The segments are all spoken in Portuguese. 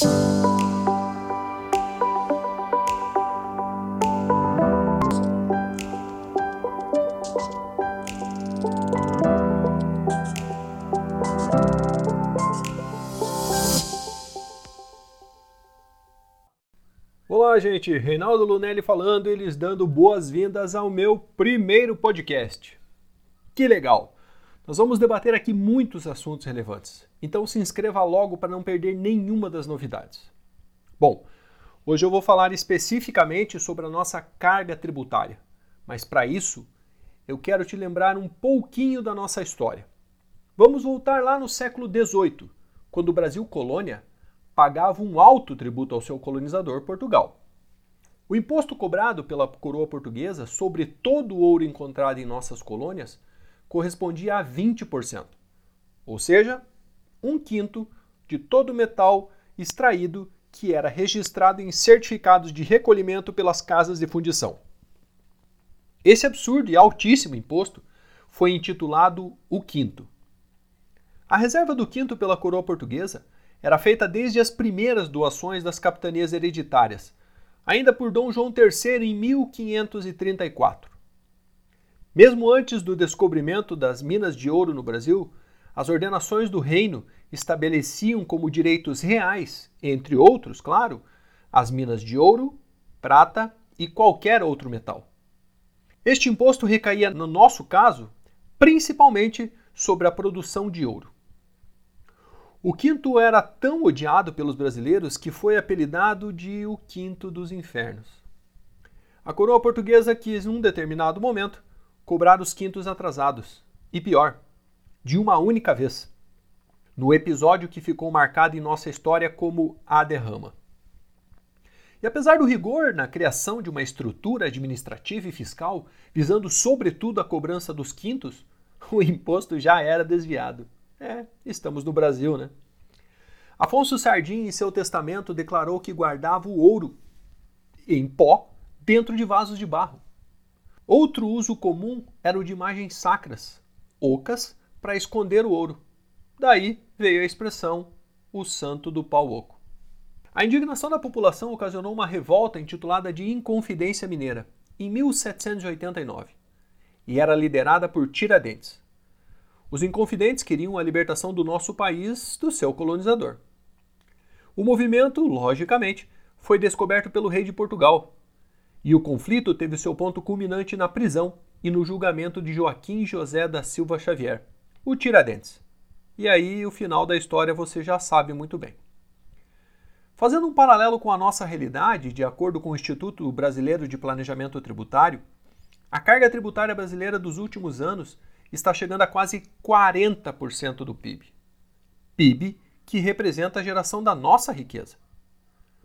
Olá, gente. Reinaldo Lunelli falando e lhes dando boas-vindas ao meu primeiro podcast. Que legal! Nós vamos debater aqui muitos assuntos relevantes, então se inscreva logo para não perder nenhuma das novidades. Bom, hoje eu vou falar especificamente sobre a nossa carga tributária, mas para isso eu quero te lembrar um pouquinho da nossa história. Vamos voltar lá no século XVIII, quando o Brasil colônia pagava um alto tributo ao seu colonizador, Portugal. O imposto cobrado pela coroa portuguesa sobre todo o ouro encontrado em nossas colônias correspondia a 20%, ou seja, um quinto de todo o metal extraído que era registrado em certificados de recolhimento pelas casas de fundição. Esse absurdo e altíssimo imposto foi intitulado o quinto. A reserva do quinto pela coroa portuguesa era feita desde as primeiras doações das capitanias hereditárias, ainda por Dom João III em 1534. Mesmo antes do descobrimento das minas de ouro no Brasil, as ordenações do reino estabeleciam como direitos reais, entre outros, claro, as minas de ouro, prata e qualquer outro metal. Este imposto recaía, no nosso caso, principalmente sobre a produção de ouro. O quinto era tão odiado pelos brasileiros que foi apelidado de o Quinto dos Infernos. A coroa portuguesa quis, em um determinado momento, cobrar os quintos atrasados. E pior, de uma única vez. No episódio que ficou marcado em nossa história como a derrama. E apesar do rigor na criação de uma estrutura administrativa e fiscal, visando sobretudo a cobrança dos quintos, o imposto já era desviado. É, estamos no Brasil, né? Afonso Sardim, em seu testamento, declarou que guardava o ouro em pó dentro de vasos de barro. Outro uso comum era o de imagens sacras, ocas, para esconder o ouro. Daí veio a expressão o santo do pau oco. A indignação da população ocasionou uma revolta intitulada de Inconfidência Mineira, em 1789, e era liderada por Tiradentes. Os Inconfidentes queriam a libertação do nosso país do seu colonizador. O movimento, logicamente, foi descoberto pelo rei de Portugal, e o conflito teve seu ponto culminante na prisão e no julgamento de Joaquim José da Silva Xavier, o Tiradentes. E aí o final da história você já sabe muito bem. Fazendo um paralelo com a nossa realidade, de acordo com o Instituto Brasileiro de Planejamento Tributário, a carga tributária brasileira dos últimos anos está chegando a quase 40% do PIB. PIB que representa a geração da nossa riqueza.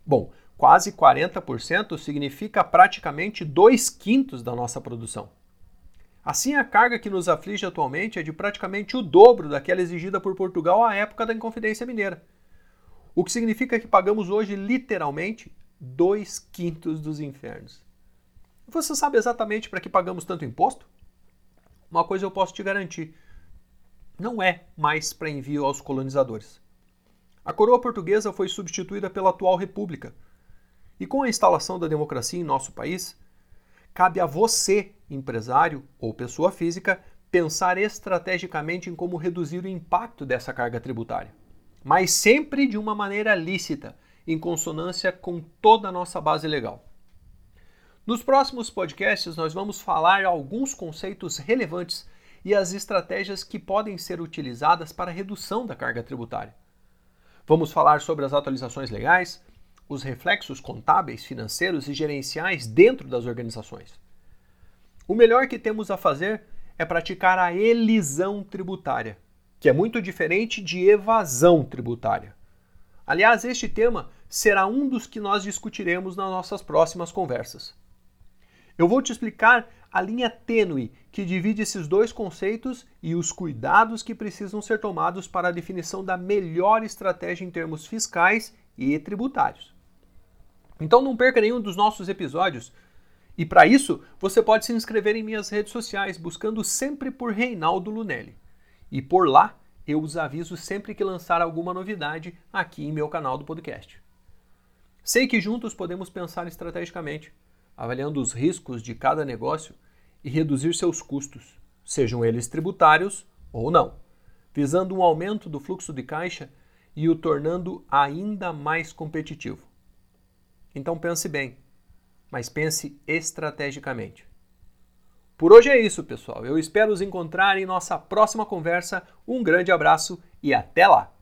Bom, Quase 40% significa praticamente dois quintos da nossa produção. Assim, a carga que nos aflige atualmente é de praticamente o dobro daquela exigida por Portugal à época da Inconfidência Mineira. O que significa que pagamos hoje, literalmente, dois quintos dos infernos. Você sabe exatamente para que pagamos tanto imposto? Uma coisa eu posso te garantir: não é mais para envio aos colonizadores. A coroa portuguesa foi substituída pela atual república, e com a instalação da democracia em nosso país, cabe a você, empresário ou pessoa física, pensar estrategicamente em como reduzir o impacto dessa carga tributária, mas sempre de uma maneira lícita, em consonância com toda a nossa base legal. Nos próximos podcasts, nós vamos falar alguns conceitos relevantes e as estratégias que podem ser utilizadas para a redução da carga tributária. Vamos falar sobre as atualizações legais, os reflexos contábeis, financeiros e gerenciais dentro das organizações. O melhor que temos a fazer é praticar a elisão tributária, que é muito diferente de evasão tributária. Aliás, este tema será um dos que nós discutiremos nas nossas próximas conversas. Eu vou te explicar a linha tênue que divide esses dois conceitos e os cuidados que precisam ser tomados para a definição da melhor estratégia em termos fiscais e tributários. Então não perca nenhum dos nossos episódios. E para isso, você pode se inscrever em minhas redes sociais, buscando sempre por Reinaldo Lunelli. E por lá, eu os aviso sempre que lançar alguma novidade aqui em meu canal do podcast. Sei que juntos podemos pensar estrategicamente, avaliando os riscos de cada negócio e reduzir seus custos, sejam eles tributários ou não, visando um aumento do fluxo de caixa e o tornando ainda mais competitivo. Então pense bem, mas pense estrategicamente. Por hoje é isso, pessoal. Eu espero os encontrar em nossa próxima conversa. Um grande abraço e até lá!